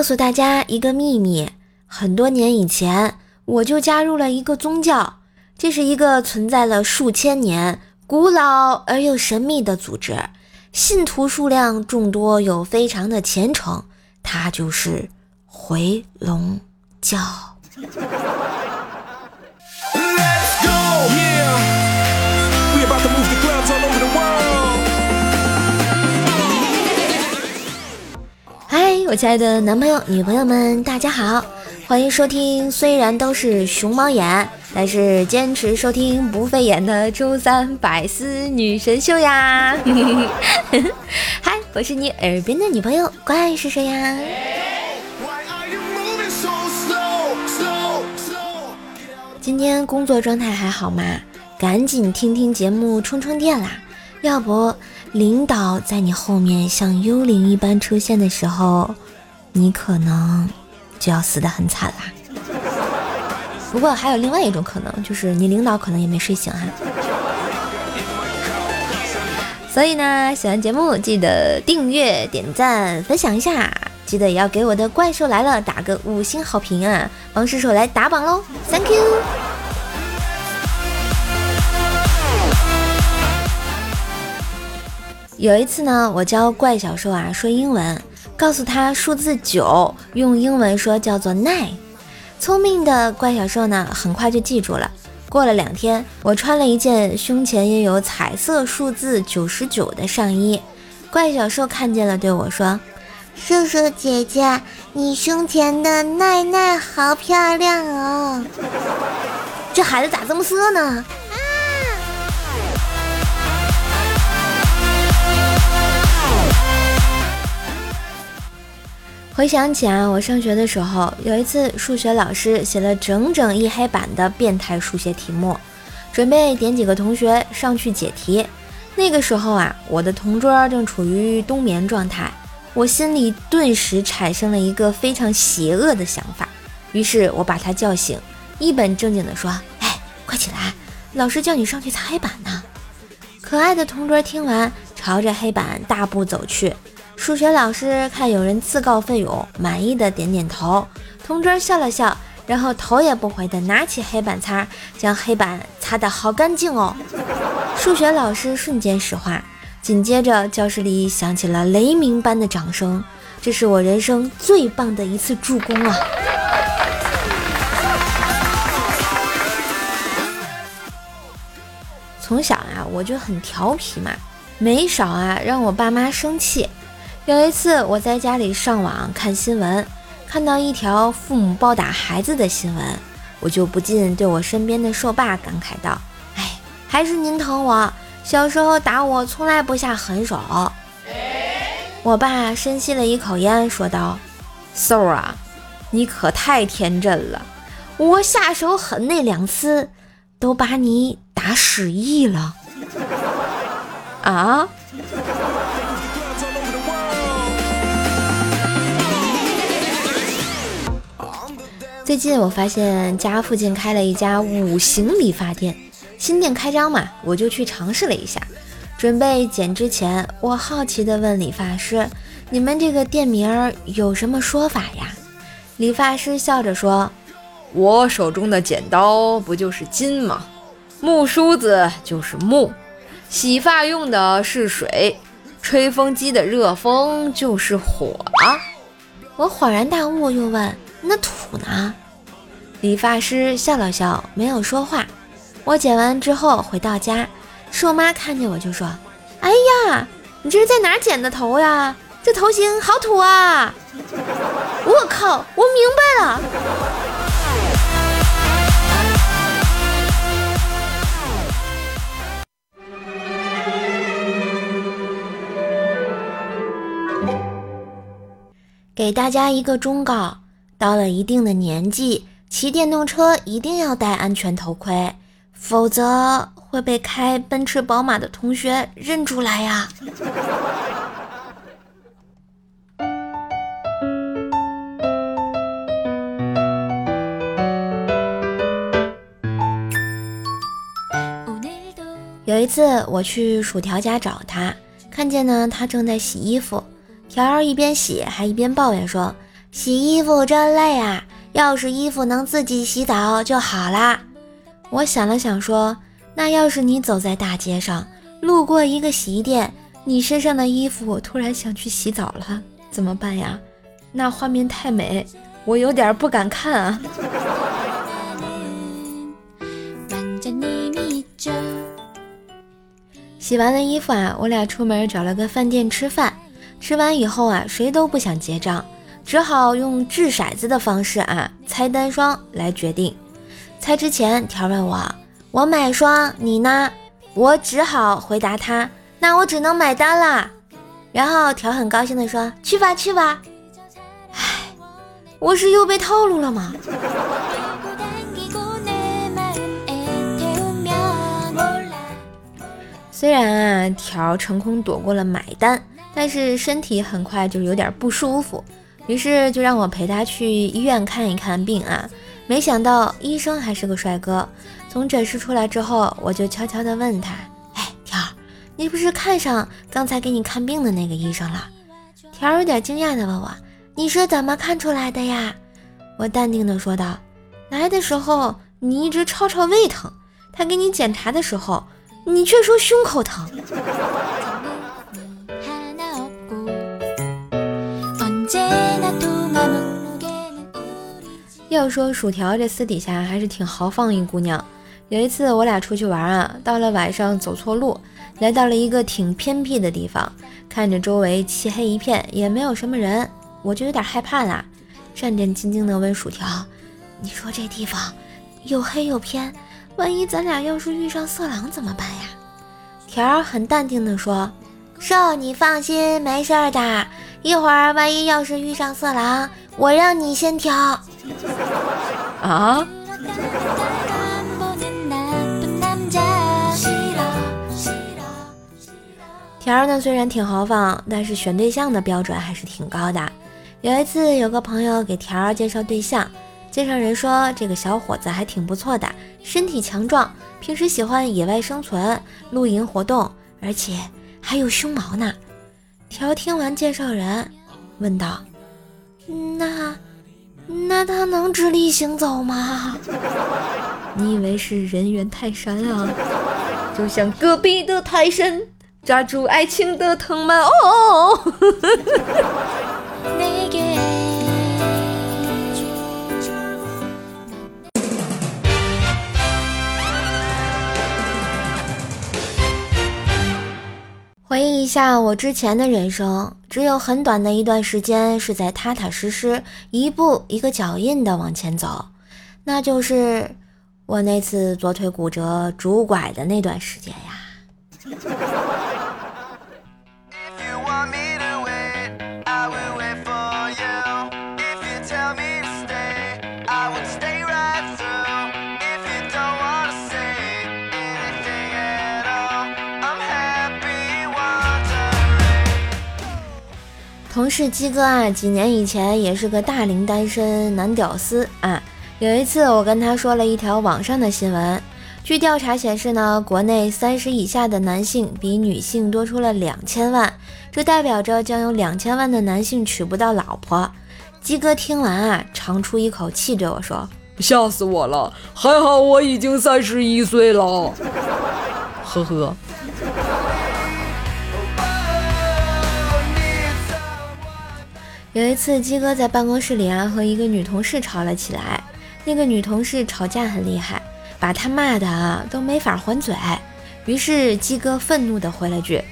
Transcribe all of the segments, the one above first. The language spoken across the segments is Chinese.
告诉大家一个秘密：很多年以前，我就加入了一个宗教，这是一个存在了数千年、古老而又神秘的组织，信徒数量众多又非常的虔诚，它就是回龙教。嗨我亲爱的男朋友、女朋友们，大家好，欢迎收听。虽然都是熊猫眼，但是坚持收听不费眼的周三百思女神秀呀！嗨，我是你耳边的女朋友，怪是谁呀？今天工作状态还好吗？赶紧听听节目充充电啦！要不，领导在你后面像幽灵一般出现的时候，你可能就要死得很惨啦。不过还有另外一种可能，就是你领导可能也没睡醒哈。所以呢，喜欢节目记得订阅、点赞、分享一下，记得也要给我的怪兽来了打个五星好评啊，帮射手来打榜喽！Thank you。有一次呢，我教怪小兽啊说英文，告诉他数字九用英文说叫做 nine。聪明的怪小兽呢，很快就记住了。过了两天，我穿了一件胸前印有彩色数字九十九的上衣，怪小兽看见了，对我说：“叔叔姐姐，你胸前的奈奈好漂亮哦。”这孩子咋这么色呢？回想起啊，我上学的时候，有一次数学老师写了整整一黑板的变态数学题目，准备点几个同学上去解题。那个时候啊，我的同桌正处于冬眠状态，我心里顿时产生了一个非常邪恶的想法。于是我把他叫醒，一本正经地说：“哎，快起来，老师叫你上去擦黑板呢。”可爱的同桌听完，朝着黑板大步走去。数学老师看有人自告奋勇，满意的点点头。同桌笑了笑，然后头也不回的拿起黑板擦，将黑板擦得好干净哦。数学老师瞬间石化，紧接着教室里响起了雷鸣般的掌声。这是我人生最棒的一次助攻啊！从小啊，我就很调皮嘛，没少啊让我爸妈生气。有一次，我在家里上网看新闻，看到一条父母暴打孩子的新闻，我就不禁对我身边的兽爸感慨道：“哎，还是您疼我，小时候打我从来不下狠手。”我爸深吸了一口烟，说道：“兽啊，你可太天真了，我下手狠那两次，都把你打失忆了。”啊？最近我发现家附近开了一家五行理发店，新店开张嘛，我就去尝试了一下。准备剪之前，我好奇地问理发师：“你们这个店名有什么说法呀？”理发师笑着说：“我手中的剪刀不就是金吗？木梳子就是木，洗发用的是水，吹风机的热风就是火。”我恍然大悟，又问：“那土呢？”理发师笑了笑，没有说话。我剪完之后回到家，瘦妈看见我就说：“哎呀，你这是在哪剪的头呀？这头型好土啊！”我靠，我明白了。给大家一个忠告：到了一定的年纪。骑电动车一定要戴安全头盔，否则会被开奔驰、宝马的同学认出来呀。有一次我去薯条家找他，看见呢他正在洗衣服，条儿一边洗还一边抱怨说。洗衣服真累啊，要是衣服能自己洗澡就好啦。我想了想说，那要是你走在大街上，路过一个洗衣店，你身上的衣服突然想去洗澡了，怎么办呀？那画面太美，我有点不敢看啊。洗完了衣服啊，我俩出门找了个饭店吃饭。吃完以后啊，谁都不想结账，只好用掷骰子的方式啊，猜单双来决定。猜之前，条问我：“我买双，你呢？”我只好回答他：“那我只能买单啦。”然后条很高兴地说：“去吧，去吧。”唉，我是又被套路了吗？虽然啊，条成功躲过了买单。但是身体很快就有点不舒服，于是就让我陪他去医院看一看病啊。没想到医生还是个帅哥。从诊室出来之后，我就悄悄地问他：“哎，条儿，你不是看上刚才给你看病的那个医生了？”条儿有点惊讶地问我：“你是怎么看出来的呀？”我淡定地说道：“来的时候你一直吵吵胃疼，他给你检查的时候，你却说胸口疼。”要说薯条这私底下还是挺豪放一姑娘。有一次我俩出去玩啊，到了晚上走错路，来到了一个挺偏僻的地方，看着周围漆黑一片，也没有什么人，我就有点害怕啦，战战兢兢地问薯条：“你说这地方又黑又偏，万一咱俩要是遇上色狼怎么办呀？”条儿很淡定地说：“瘦，你放心，没事儿的。一会儿万一要是遇上色狼，我让你先挑。” 啊！条儿呢，虽然挺豪放，但是选对象的标准还是挺高的。有一次，有个朋友给条儿介绍对象，介绍人说这个小伙子还挺不错的，身体强壮，平时喜欢野外生存、露营活动，而且还有胸毛呢。条听完介绍人，问道：“那？”那他能直立行走吗？你以为是人猿泰山啊？就像隔壁的泰山抓住爱情的藤蔓哦。回忆一下我之前的人生，只有很短的一段时间是在踏踏实实、一步一个脚印的往前走，那就是我那次左腿骨折、拄拐的那段时间呀。同事鸡哥啊，几年以前也是个大龄单身男屌丝啊。有一次，我跟他说了一条网上的新闻，据调查显示呢，国内三十以下的男性比女性多出了两千万，这代表着将有两千万的男性娶不到老婆。鸡哥听完啊，长出一口气对我说：“吓死我了，还好我已经三十一岁了。”呵呵。有一次，鸡哥在办公室里啊和一个女同事吵了起来。那个女同事吵架很厉害，把他骂的啊都没法还嘴。于是鸡哥愤怒的回了句：“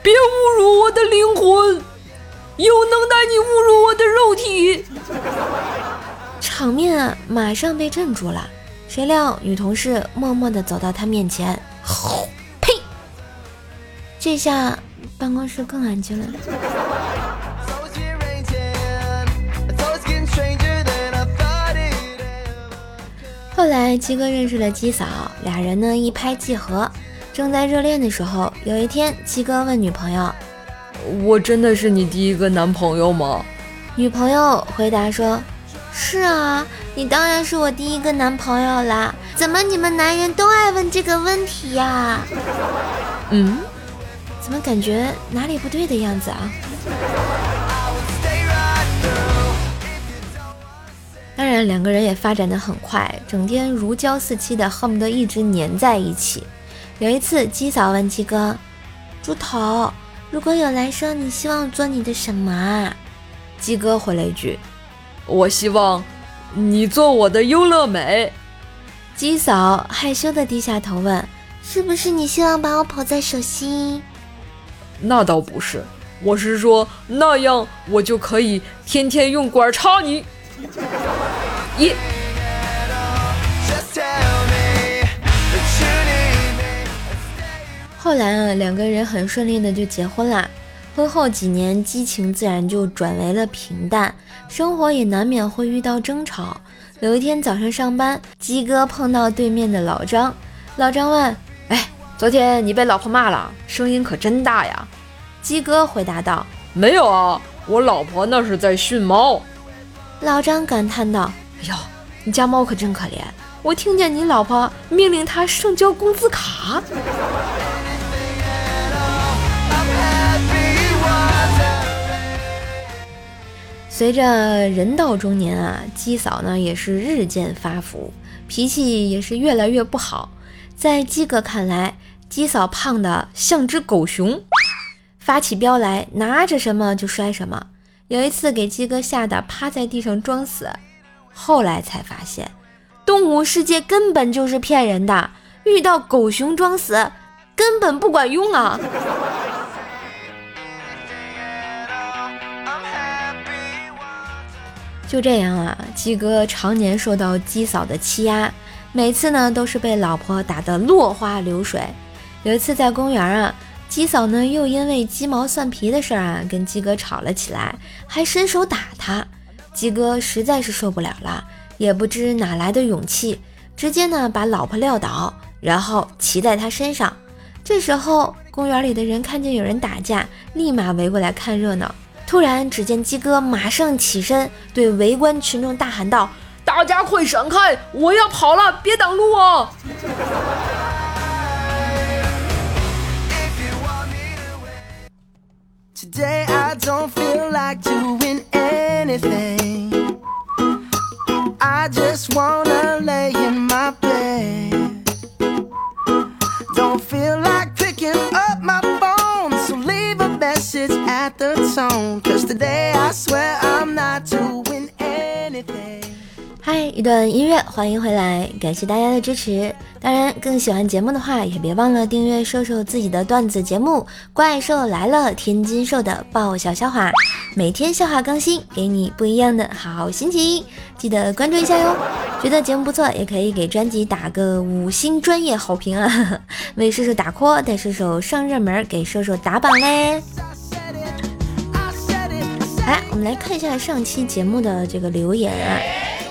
别侮辱我的灵魂，有能耐你侮辱我的肉体。”场面啊马上被镇住了。谁料女同事默默的走到他面前，吼呸！这下办公室更安静了。后来鸡哥认识了鸡嫂，俩人呢一拍即合。正在热恋的时候，有一天鸡哥问女朋友：“我真的是你第一个男朋友吗？”女朋友回答说：“是啊，你当然是我第一个男朋友啦。怎么你们男人都爱问这个问题呀？”嗯，怎么感觉哪里不对的样子啊？当然两个人也发展的很快，整天如胶似漆的，恨不得一直粘在一起。有一次，鸡嫂问鸡哥：“猪头，如果有来生，你希望做你的什么？”鸡哥回了一句：“我希望你做我的优乐美。”鸡嫂害羞的低下头问：“是不是你希望把我捧在手心？”那倒不是，我是说那样我就可以天天用管插你。一。后来啊，两个人很顺利的就结婚啦。婚后几年，激情自然就转为了平淡，生活也难免会遇到争吵。有一天早上上班，鸡哥碰到对面的老张，老张问：“哎，昨天你被老婆骂了，声音可真大呀？”鸡哥回答道：“没有啊，我老婆那是在训猫。”老张感叹道：“哎呦，你家猫可真可怜，我听见你老婆命令它上交工资卡。”随着人到中年啊，鸡嫂呢也是日渐发福，脾气也是越来越不好。在鸡哥看来，鸡嫂胖的像只狗熊，发起飙来拿着什么就摔什么。有一次给鸡哥吓得趴在地上装死，后来才发现，动物世界根本就是骗人的，遇到狗熊装死根本不管用啊。就这样啊，鸡哥常年受到鸡嫂的欺压，每次呢都是被老婆打得落花流水。有一次在公园啊，鸡嫂呢又因为鸡毛蒜皮的事儿啊跟鸡哥吵了起来，还伸手打他。鸡哥实在是受不了了，也不知哪来的勇气，直接呢把老婆撂倒，然后骑在他身上。这时候公园里的人看见有人打架，立马围过来看热闹。突然，只见鸡哥马上起身，对围观群众大喊道：“大家快闪开！我要跑了，别挡路 just wanna lay in my bed. Don't feel like picking up my phone, so leave a message at the tone. Cause today I swear I'm not. 一段音乐，欢迎回来，感谢大家的支持。当然，更喜欢节目的话，也别忘了订阅瘦瘦自己的段子节目《怪兽来了》，天津瘦的爆笑笑话，每天笑话更新，给你不一样的好心情。记得关注一下哟。觉得节目不错，也可以给专辑打个五星专业好评啊！为瘦瘦打 call，带瘦瘦上热门，给瘦瘦打榜嘞。来，我们来看一下上期节目的这个留言啊。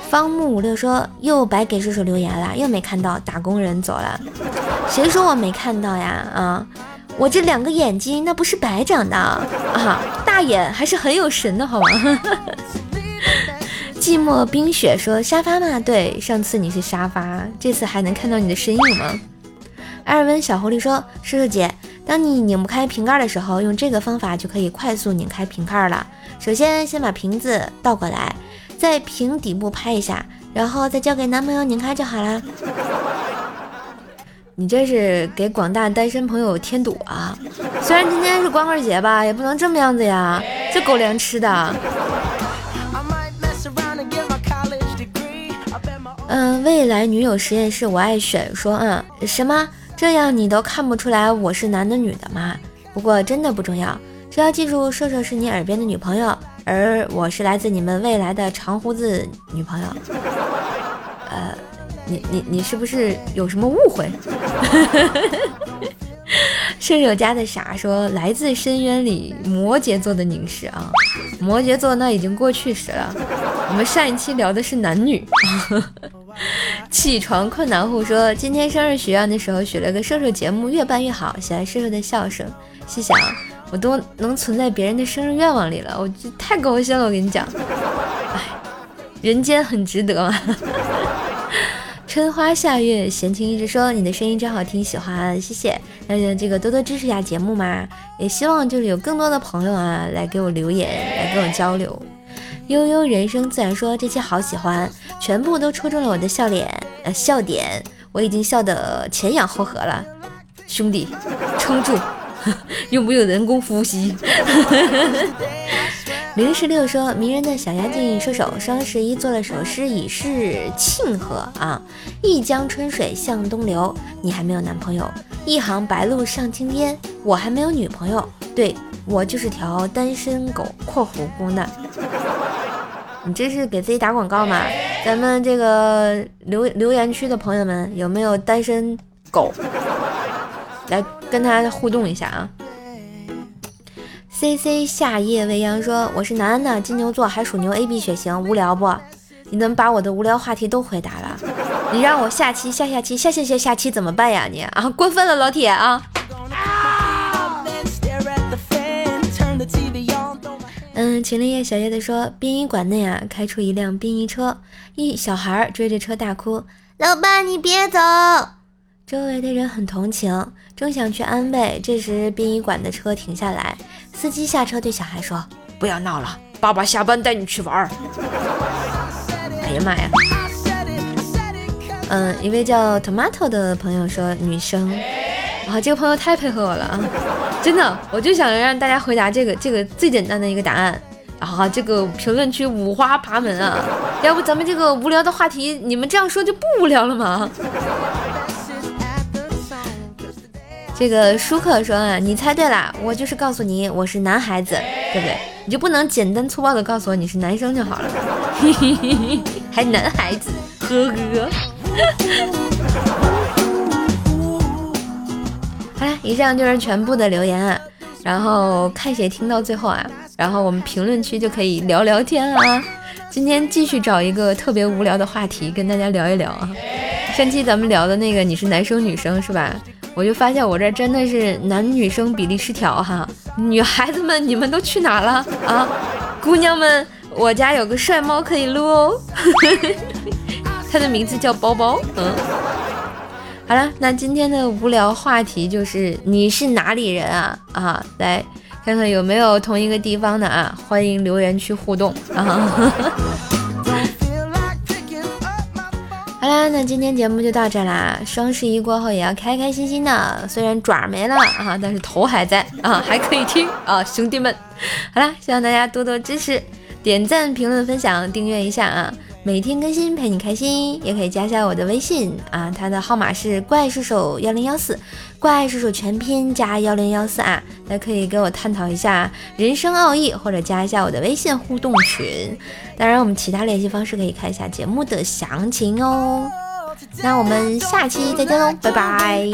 方木五六说又白给叔叔留言了，又没看到打工人走了。谁说我没看到呀？啊，我这两个眼睛那不是白长的啊，大眼还是很有神的，好吗？寂寞冰雪说沙发嘛，对，上次你是沙发，这次还能看到你的身影吗？艾尔文小狐狸说叔叔姐，当你拧不开瓶盖的时候，用这个方法就可以快速拧开瓶盖了。首先，先把瓶子倒过来，在瓶底部拍一下，然后再交给男朋友拧开就好啦。你这是给广大单身朋友添堵啊！虽然今天是光棍节吧，也不能这么样子呀，这狗粮吃的。嗯，未来女友实验室，我爱选说，嗯，什么？这样你都看不出来我是男的女的吗？不过真的不重要。只要记住，瘦瘦是你耳边的女朋友，而我是来自你们未来的长胡子女朋友。呃，你你你是不是有什么误会？射手家的傻说，来自深渊里摩羯座的凝视啊，摩羯座那已经过去时了。我们上一期聊的是男女。起床困难户说，今天生日许愿的时候许了个射手节目越办越好，喜欢射手的笑声。谢谢啊。我都能存在别人的生日愿望里了，我就太高兴了。我跟你讲，哎，人间很值得。春花夏月，闲情一直说你的声音真好听，喜欢，谢谢。那这个多多支持一下节目嘛，也希望就是有更多的朋友啊来给我留言，来跟我交流。悠悠人生自然说这期好喜欢，全部都戳中了我的笑脸，呃笑点，我已经笑得前仰后合了，兄弟，撑住，用不用人工呼吸？零十六说，迷人的小妖精射手，双十一做了首诗以示庆贺啊！一江春水向东流，你还没有男朋友；一行白鹭上青天，我还没有女朋友。对我就是条单身狗（括弧孤难）。你这是给自己打广告吗？咱们这个留留言区的朋友们，有没有单身狗？来跟他互动一下啊！C C 夏夜未央说：“我是男的，金牛座，还属牛，A B 血型，无聊不？你怎么把我的无聊话题都回答了？你让我下期、下下期、下下下下期怎么办呀？你啊，过分了，老铁啊！”嗯，秦林叶小叶的说：“殡仪馆内啊，开出一辆殡仪车，一小孩追着车大哭，老爸你别走。”周围的人很同情，正想去安慰，这时殡仪馆的车停下来，司机下车对小孩说：“不要闹了，爸爸下班带你去玩。”哎呀妈呀！嗯，一位叫 Tomato 的朋友说：“女生。”啊，这个朋友太配合我了啊！真的，我就想让大家回答这个这个最简单的一个答案。啊，这个评论区五花八门啊，要不咱们这个无聊的话题，你们这样说就不无聊了吗？这个舒克说啊，你猜对了，我就是告诉你我是男孩子，对不对？你就不能简单粗暴的告诉我你是男生就好了，还男孩子，呵呵。好了，以上就是全部的留言啊，然后看谁听到最后啊，然后我们评论区就可以聊聊天啊。今天继续找一个特别无聊的话题跟大家聊一聊啊。上期咱们聊的那个你是男生女生是吧？我就发现我这真的是男女生比例失调哈，女孩子们你们都去哪了啊？姑娘们，我家有个帅猫可以撸哦，它的名字叫包包。嗯，好了，那今天的无聊话题就是你是哪里人啊？啊，来看看有没有同一个地方的啊？欢迎留言区互动啊。好啦，那今天节目就到这啦。双十一过后也要开开心心的，虽然爪没了啊，但是头还在啊，还可以听啊，兄弟们。好啦，希望大家多多支持，点赞、评论、分享、订阅一下啊。每天更新陪你开心，也可以加一下我的微信啊，它的号码是怪兽手幺零幺四，怪兽手全拼加幺零幺四啊，那可以跟我探讨一下人生奥义，或者加一下我的微信互动群。当然，我们其他联系方式可以看一下节目的详情哦。那我们下期再见喽，拜拜。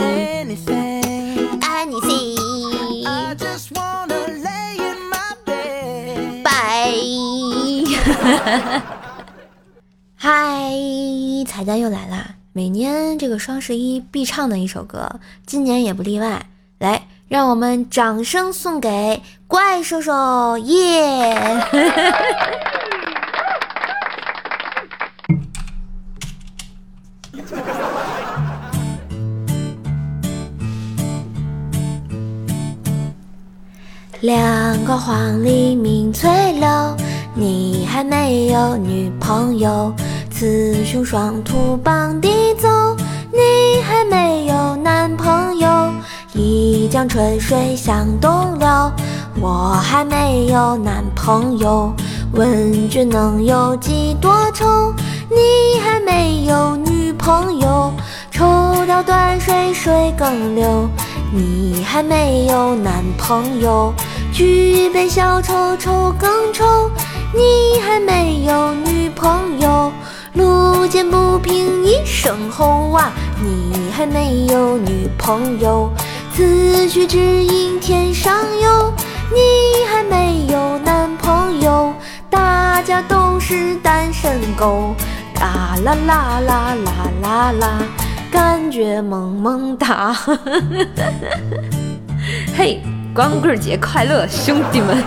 嗨，彩蛋又来啦！每年这个双十一必唱的一首歌，今年也不例外。来，让我们掌声送给怪兽兽耶！两个黄鹂鸣翠柳，你还没有女朋友。雌雄双兔傍地走，你还没有男朋友。一江春水向东流，我还没有男朋友。问君能有几多愁？你还没有女朋友。抽刀断水水更流，你还没有男朋友。举杯消愁愁更愁，你还没有女朋友。路见不平一声吼啊！你还没有女朋友，此去只应天上有。你还没有男朋友，大家都是单身狗。啦啦啦啦啦啦啦，感觉萌萌哒。嘿，光棍节快乐，兄弟们！